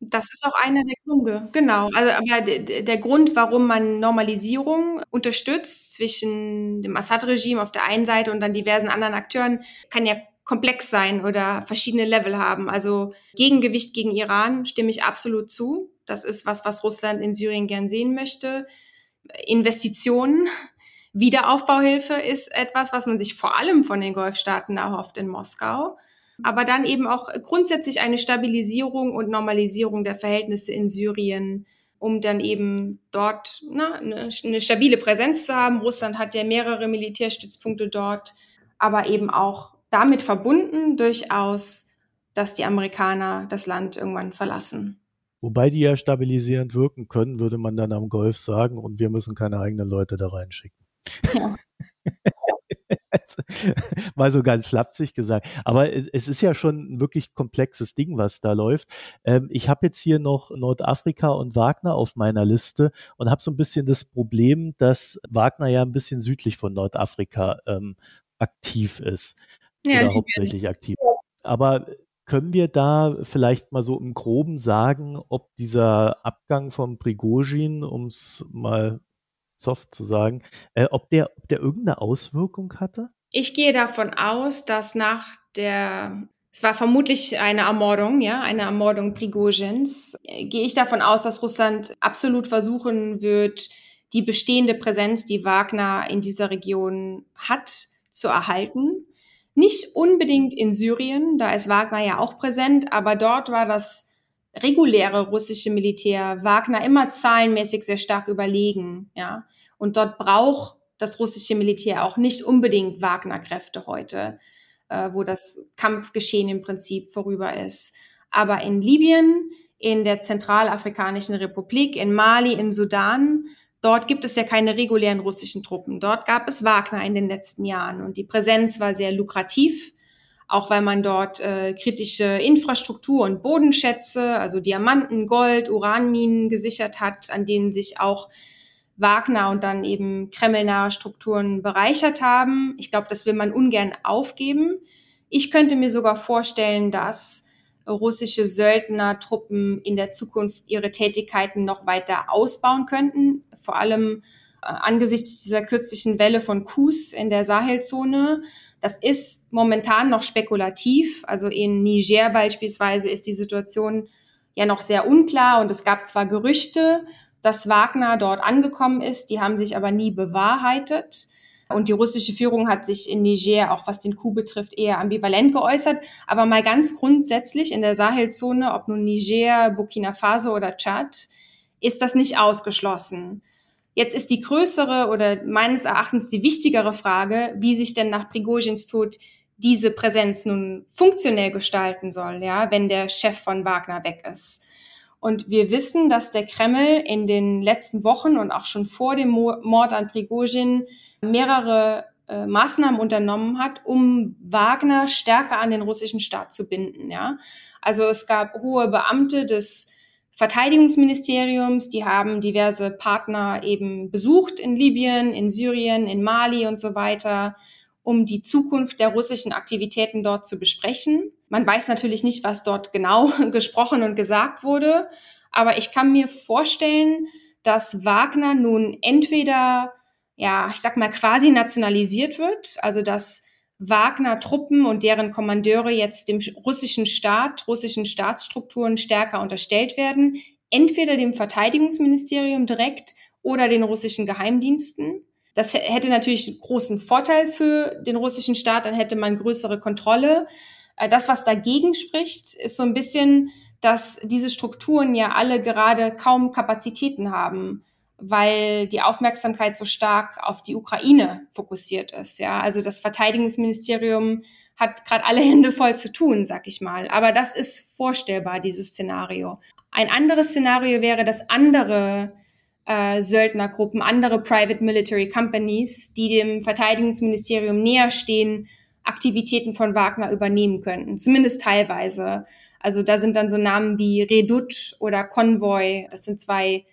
Das ist auch einer der Gründe, genau. Also, aber der, der Grund, warum man Normalisierung unterstützt zwischen dem Assad-Regime auf der einen Seite und dann diversen anderen Akteuren, kann ja komplex sein oder verschiedene Level haben. Also Gegengewicht gegen Iran stimme ich absolut zu. Das ist was, was Russland in Syrien gern sehen möchte. Investitionen, Wiederaufbauhilfe ist etwas, was man sich vor allem von den Golfstaaten erhofft in Moskau aber dann eben auch grundsätzlich eine Stabilisierung und Normalisierung der Verhältnisse in Syrien, um dann eben dort na, eine, eine stabile Präsenz zu haben. Russland hat ja mehrere Militärstützpunkte dort, aber eben auch damit verbunden durchaus, dass die Amerikaner das Land irgendwann verlassen. Wobei die ja stabilisierend wirken können, würde man dann am Golf sagen, und wir müssen keine eigenen Leute da reinschicken. Ja. [laughs] [laughs] Mal so ganz flapsig gesagt. Aber es ist ja schon ein wirklich komplexes Ding, was da läuft. Ähm, ich habe jetzt hier noch Nordafrika und Wagner auf meiner Liste und habe so ein bisschen das Problem, dass Wagner ja ein bisschen südlich von Nordafrika ähm, aktiv ist. Ja, oder hauptsächlich aktiv. Aber können wir da vielleicht mal so im Groben sagen, ob dieser Abgang von Prigozhin, um es mal soft zu sagen, äh, ob, der, ob der irgendeine Auswirkung hatte? Ich gehe davon aus, dass nach der es war vermutlich eine Ermordung, ja, eine Ermordung Prigozhins. Äh, gehe ich davon aus, dass Russland absolut versuchen wird, die bestehende Präsenz, die Wagner in dieser Region hat, zu erhalten. Nicht unbedingt in Syrien, da ist Wagner ja auch präsent, aber dort war das reguläre russische Militär Wagner immer zahlenmäßig sehr stark überlegen, ja. Und dort braucht das russische Militär auch nicht unbedingt Wagner-Kräfte heute, äh, wo das Kampfgeschehen im Prinzip vorüber ist. Aber in Libyen, in der Zentralafrikanischen Republik, in Mali, in Sudan, dort gibt es ja keine regulären russischen Truppen. Dort gab es Wagner in den letzten Jahren und die Präsenz war sehr lukrativ auch weil man dort äh, kritische Infrastruktur und Bodenschätze, also Diamanten, Gold, Uranminen gesichert hat, an denen sich auch Wagner und dann eben kremlnahe Strukturen bereichert haben. Ich glaube, das will man ungern aufgeben. Ich könnte mir sogar vorstellen, dass russische Söldnertruppen in der Zukunft ihre Tätigkeiten noch weiter ausbauen könnten, vor allem äh, angesichts dieser kürzlichen Welle von Coups in der Sahelzone das ist momentan noch spekulativ. Also in Niger beispielsweise ist die Situation ja noch sehr unklar und es gab zwar Gerüchte, dass Wagner dort angekommen ist, die haben sich aber nie bewahrheitet. Und die russische Führung hat sich in Niger, auch was den Coup betrifft, eher ambivalent geäußert. Aber mal ganz grundsätzlich in der Sahelzone, ob nun Niger, Burkina Faso oder Tschad, ist das nicht ausgeschlossen. Jetzt ist die größere oder meines Erachtens die wichtigere Frage, wie sich denn nach Prigozhins Tod diese Präsenz nun funktionell gestalten soll, ja, wenn der Chef von Wagner weg ist. Und wir wissen, dass der Kreml in den letzten Wochen und auch schon vor dem Mord an Prigozhin mehrere äh, Maßnahmen unternommen hat, um Wagner stärker an den russischen Staat zu binden. Ja? Also es gab hohe Beamte des Verteidigungsministeriums, die haben diverse Partner eben besucht in Libyen, in Syrien, in Mali und so weiter, um die Zukunft der russischen Aktivitäten dort zu besprechen. Man weiß natürlich nicht, was dort genau [laughs] gesprochen und gesagt wurde, aber ich kann mir vorstellen, dass Wagner nun entweder, ja, ich sag mal, quasi nationalisiert wird, also dass Wagner-Truppen und deren Kommandeure jetzt dem russischen Staat, russischen Staatsstrukturen stärker unterstellt werden, entweder dem Verteidigungsministerium direkt oder den russischen Geheimdiensten. Das hätte natürlich großen Vorteil für den russischen Staat, dann hätte man größere Kontrolle. Äh, das, was dagegen spricht, ist so ein bisschen, dass diese Strukturen ja alle gerade kaum Kapazitäten haben, weil die Aufmerksamkeit so stark auf die Ukraine fokussiert ist. Ja, also das Verteidigungsministerium hat gerade alle Hände voll zu tun, sag ich mal. Aber das ist vorstellbar, dieses Szenario. Ein anderes Szenario wäre, dass andere äh, Söldnergruppen, andere Private Military Companies, die dem Verteidigungsministerium näher stehen, Aktivitäten von Wagner übernehmen könnten, zumindest teilweise. Also da sind dann so Namen wie Redut oder Convoy, das sind zwei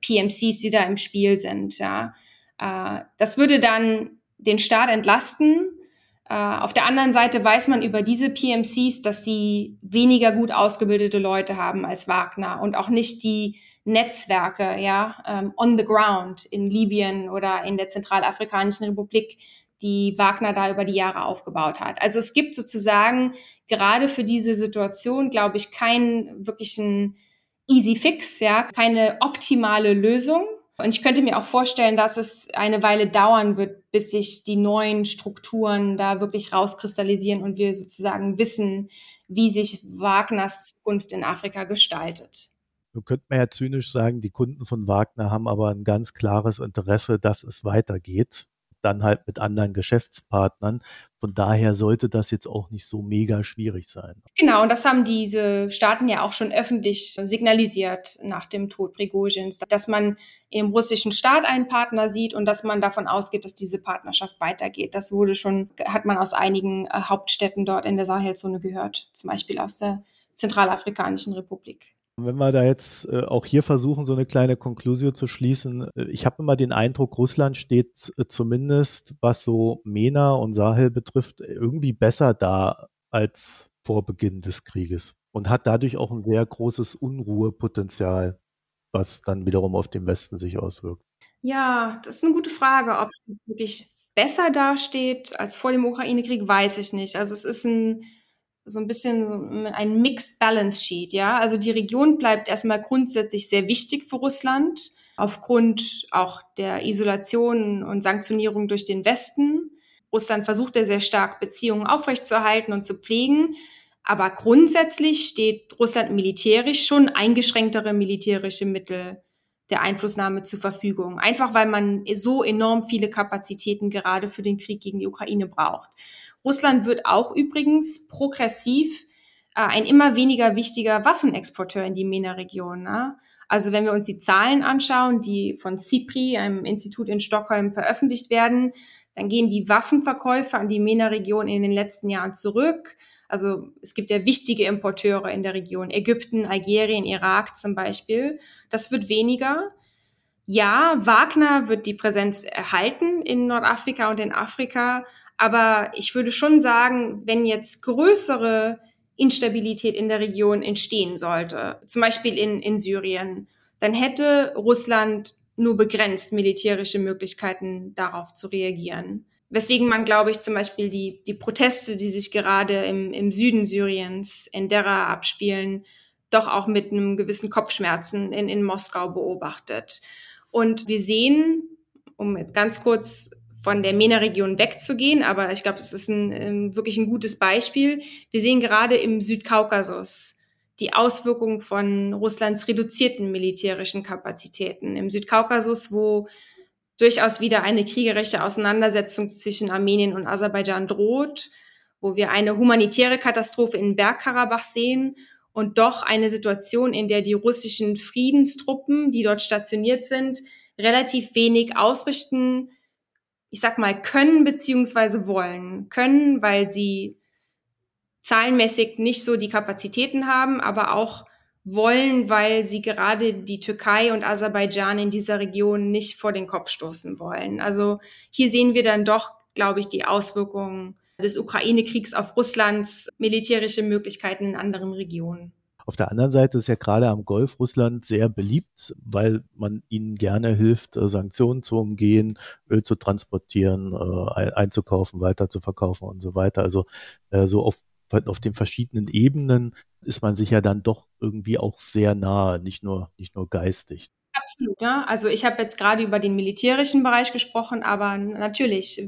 PMCs, die da im Spiel sind. Ja. Äh, das würde dann den Staat entlasten. Äh, auf der anderen Seite weiß man über diese PMCs, dass sie weniger gut ausgebildete Leute haben als Wagner und auch nicht die Netzwerke, ja, ähm, on the ground in Libyen oder in der Zentralafrikanischen Republik, die Wagner da über die Jahre aufgebaut hat. Also es gibt sozusagen gerade für diese Situation, glaube ich, keinen wirklichen easy fix, ja, keine optimale Lösung. Und ich könnte mir auch vorstellen, dass es eine Weile dauern wird, bis sich die neuen Strukturen da wirklich rauskristallisieren und wir sozusagen wissen, wie sich Wagners Zukunft in Afrika gestaltet. Nun könnte man ja zynisch sagen, die Kunden von Wagner haben aber ein ganz klares Interesse, dass es weitergeht dann halt mit anderen Geschäftspartnern. Von daher sollte das jetzt auch nicht so mega schwierig sein. Genau, und das haben diese Staaten ja auch schon öffentlich signalisiert nach dem Tod Prigozhins, dass man im russischen Staat einen Partner sieht und dass man davon ausgeht, dass diese Partnerschaft weitergeht. Das wurde schon, hat man aus einigen äh, Hauptstädten dort in der Sahelzone gehört, zum Beispiel aus der Zentralafrikanischen Republik. Wenn wir da jetzt äh, auch hier versuchen, so eine kleine Konklusion zu schließen, äh, ich habe immer den Eindruck, Russland steht äh, zumindest, was so MENA und Sahel betrifft, irgendwie besser da als vor Beginn des Krieges und hat dadurch auch ein sehr großes Unruhepotenzial, was dann wiederum auf den Westen sich auswirkt. Ja, das ist eine gute Frage, ob es wirklich besser dasteht als vor dem Ukraine-Krieg, weiß ich nicht. Also es ist ein so ein bisschen so ein Mixed Balance Sheet, ja. Also die Region bleibt erstmal grundsätzlich sehr wichtig für Russland aufgrund auch der Isolation und Sanktionierung durch den Westen. Russland versucht ja sehr stark Beziehungen aufrechtzuerhalten und zu pflegen. Aber grundsätzlich steht Russland militärisch schon eingeschränktere militärische Mittel der Einflussnahme zur Verfügung. Einfach weil man so enorm viele Kapazitäten gerade für den Krieg gegen die Ukraine braucht. Russland wird auch übrigens progressiv äh, ein immer weniger wichtiger Waffenexporteur in die MENA-Region. Ne? Also wenn wir uns die Zahlen anschauen, die von CIPRI, einem Institut in Stockholm, veröffentlicht werden, dann gehen die Waffenverkäufe an die MENA-Region in den letzten Jahren zurück. Also es gibt ja wichtige Importeure in der Region, Ägypten, Algerien, Irak zum Beispiel. Das wird weniger. Ja, Wagner wird die Präsenz erhalten in Nordafrika und in Afrika, aber ich würde schon sagen, wenn jetzt größere Instabilität in der Region entstehen sollte, zum Beispiel in, in Syrien, dann hätte Russland nur begrenzt militärische Möglichkeiten, darauf zu reagieren. Weswegen man, glaube ich, zum Beispiel die, die Proteste, die sich gerade im, im Süden Syriens, in Dera abspielen, doch auch mit einem gewissen Kopfschmerzen in, in Moskau beobachtet. Und wir sehen, um jetzt ganz kurz von der MENA-Region wegzugehen, aber ich glaube, es ist ein, ähm, wirklich ein gutes Beispiel. Wir sehen gerade im Südkaukasus die Auswirkungen von Russlands reduzierten militärischen Kapazitäten. Im Südkaukasus, wo durchaus wieder eine kriegerische Auseinandersetzung zwischen Armenien und Aserbaidschan droht, wo wir eine humanitäre Katastrophe in Bergkarabach sehen und doch eine Situation, in der die russischen Friedenstruppen, die dort stationiert sind, relativ wenig ausrichten, ich sag mal, können beziehungsweise wollen. Können, weil sie zahlenmäßig nicht so die Kapazitäten haben, aber auch wollen, weil sie gerade die Türkei und Aserbaidschan in dieser Region nicht vor den Kopf stoßen wollen. Also hier sehen wir dann doch, glaube ich, die Auswirkungen des Ukraine-Kriegs auf Russlands militärische Möglichkeiten in anderen Regionen. Auf der anderen Seite ist ja gerade am Golf Russland sehr beliebt, weil man ihnen gerne hilft, äh, Sanktionen zu umgehen, Öl zu transportieren, äh, einzukaufen, weiter zu verkaufen und so weiter. Also äh, so auf, auf den verschiedenen Ebenen ist man sich ja dann doch irgendwie auch sehr nahe, nicht nur, nicht nur geistig. Absolut, ja. Also ich habe jetzt gerade über den militärischen Bereich gesprochen, aber natürlich,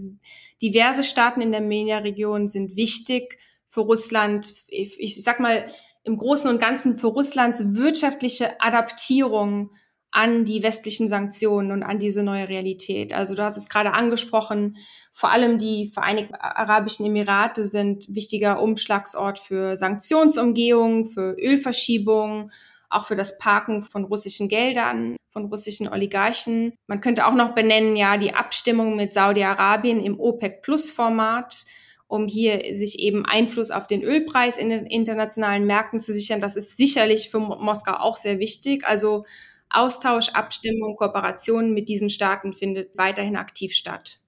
diverse Staaten in der MENA-Region sind wichtig für Russland. Ich sag mal, im Großen und Ganzen für Russlands wirtschaftliche Adaptierung an die westlichen Sanktionen und an diese neue Realität. Also du hast es gerade angesprochen, vor allem die Vereinigten Arabischen Emirate sind wichtiger Umschlagsort für Sanktionsumgehung, für Ölverschiebung, auch für das Parken von russischen Geldern, von russischen Oligarchen. Man könnte auch noch benennen, ja, die Abstimmung mit Saudi-Arabien im OPEC-Plus-Format um hier sich eben Einfluss auf den Ölpreis in den internationalen Märkten zu sichern. Das ist sicherlich für Moskau auch sehr wichtig. Also Austausch, Abstimmung, Kooperation mit diesen Staaten findet weiterhin aktiv statt.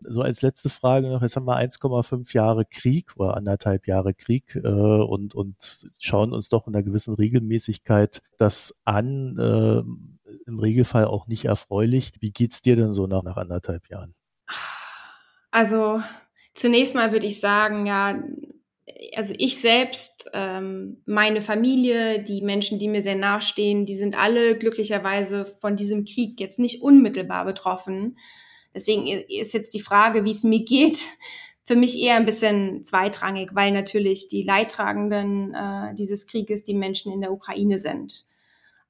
So als letzte Frage noch, jetzt haben wir 1,5 Jahre Krieg oder anderthalb Jahre Krieg äh, und, und schauen uns doch in einer gewissen Regelmäßigkeit das an, äh, im Regelfall auch nicht erfreulich. Wie geht's dir denn so nach, nach anderthalb Jahren? Also Zunächst mal würde ich sagen, ja, also ich selbst, ähm, meine Familie, die Menschen, die mir sehr nahestehen, die sind alle glücklicherweise von diesem Krieg jetzt nicht unmittelbar betroffen. Deswegen ist jetzt die Frage, wie es mir geht, für mich eher ein bisschen zweitrangig, weil natürlich die Leidtragenden äh, dieses Krieges die Menschen in der Ukraine sind.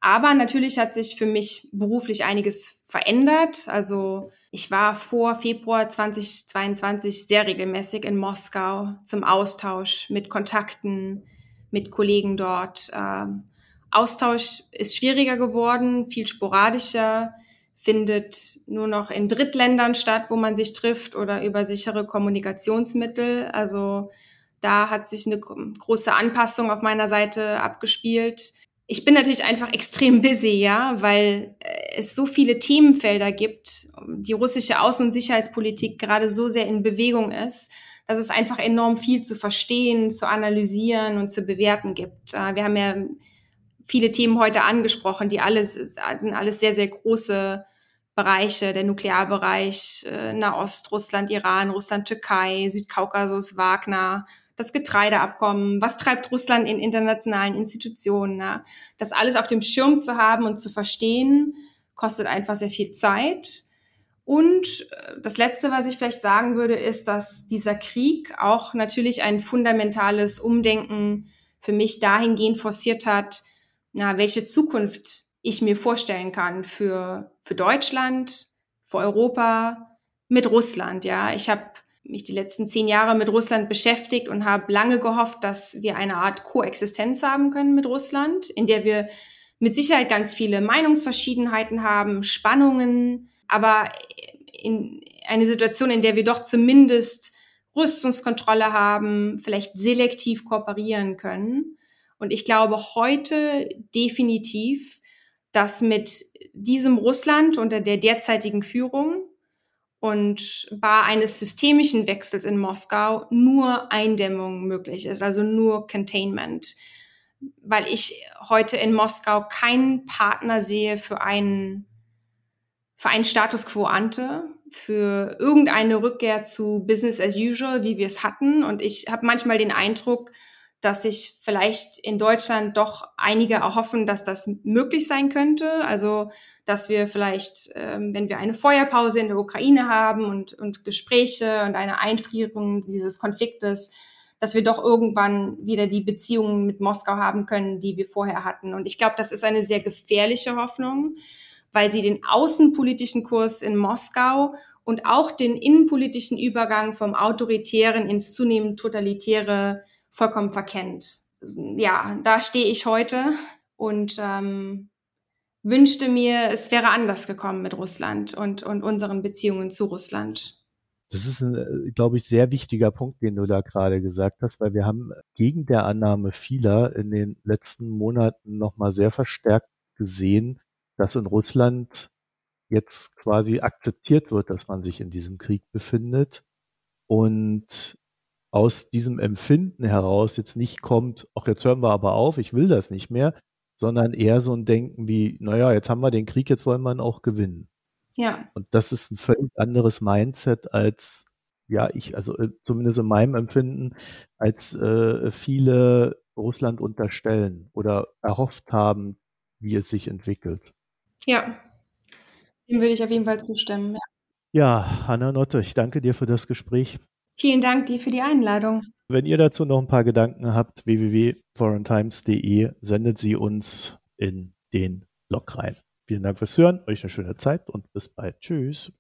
Aber natürlich hat sich für mich beruflich einiges verändert. Also ich war vor Februar 2022 sehr regelmäßig in Moskau zum Austausch mit Kontakten, mit Kollegen dort. Ähm, Austausch ist schwieriger geworden, viel sporadischer, findet nur noch in Drittländern statt, wo man sich trifft oder über sichere Kommunikationsmittel. Also da hat sich eine große Anpassung auf meiner Seite abgespielt ich bin natürlich einfach extrem busy, ja, weil äh, es so viele Themenfelder gibt, die russische Außen- und Sicherheitspolitik gerade so sehr in Bewegung ist, dass es einfach enorm viel zu verstehen, zu analysieren und zu bewerten gibt. Äh, wir haben ja viele Themen heute angesprochen, die alles sind alles sehr, sehr große Bereiche, der Nuklearbereich, äh, Nahost, Russland, Iran, Russland, Türkei, Südkaukasus, Wagner, das Getreideabkommen, was treibt Russland in internationalen Institutionen. Na? Das alles auf dem Schirm zu haben und zu verstehen, kostet einfach sehr viel Zeit. Und äh, das Letzte, was ich vielleicht sagen würde, ist, dass dieser Krieg auch natürlich ein fundamentales Umdenken für mich dahingehend forciert hat, na, welche Zukunft ich mir vorstellen kann für, für Deutschland, für Europa, mit Russland. Ja, ich habe mich die letzten zehn Jahre mit Russland beschäftigt und habe lange gehofft, dass wir eine Art Koexistenz haben können mit Russland, in der wir mit Sicherheit ganz viele Meinungsverschiedenheiten haben, Spannungen, aber in eine Situation, in der wir doch zumindest Rüstungskontrolle haben, vielleicht selektiv kooperieren können. Und ich glaube heute definitiv, dass mit diesem Russland unter der derzeitigen Führung und bei eines systemischen Wechsels in Moskau nur Eindämmung möglich ist, also nur Containment, weil ich heute in Moskau keinen Partner sehe für einen, für einen Status quo ante, für irgendeine Rückkehr zu Business as usual, wie wir es hatten. Und ich habe manchmal den Eindruck, dass sich vielleicht in Deutschland doch einige erhoffen, dass das möglich sein könnte. Also, dass wir vielleicht, ähm, wenn wir eine Feuerpause in der Ukraine haben und, und Gespräche und eine Einfrierung dieses Konfliktes, dass wir doch irgendwann wieder die Beziehungen mit Moskau haben können, die wir vorher hatten. Und ich glaube, das ist eine sehr gefährliche Hoffnung, weil sie den außenpolitischen Kurs in Moskau und auch den innenpolitischen Übergang vom autoritären ins zunehmend totalitäre vollkommen verkennt. Ja, da stehe ich heute und ähm, wünschte mir, es wäre anders gekommen mit Russland und, und unseren Beziehungen zu Russland. Das ist ein, äh, glaube ich, sehr wichtiger Punkt, den du da gerade gesagt hast, weil wir haben gegen der Annahme vieler in den letzten Monaten nochmal sehr verstärkt gesehen, dass in Russland jetzt quasi akzeptiert wird, dass man sich in diesem Krieg befindet und aus diesem Empfinden heraus jetzt nicht kommt, ach, jetzt hören wir aber auf, ich will das nicht mehr, sondern eher so ein Denken wie, naja, jetzt haben wir den Krieg, jetzt wollen wir ihn auch gewinnen. Ja. Und das ist ein völlig anderes Mindset als, ja, ich, also äh, zumindest in meinem Empfinden, als äh, viele Russland unterstellen oder erhofft haben, wie es sich entwickelt. Ja, dem würde ich auf jeden Fall zustimmen. Ja, ja Hanna Notte, ich danke dir für das Gespräch. Vielen Dank dir für die Einladung. Wenn ihr dazu noch ein paar Gedanken habt, www.foreigntimes.de sendet sie uns in den Blog rein. Vielen Dank fürs Hören, euch eine schöne Zeit und bis bald. Tschüss.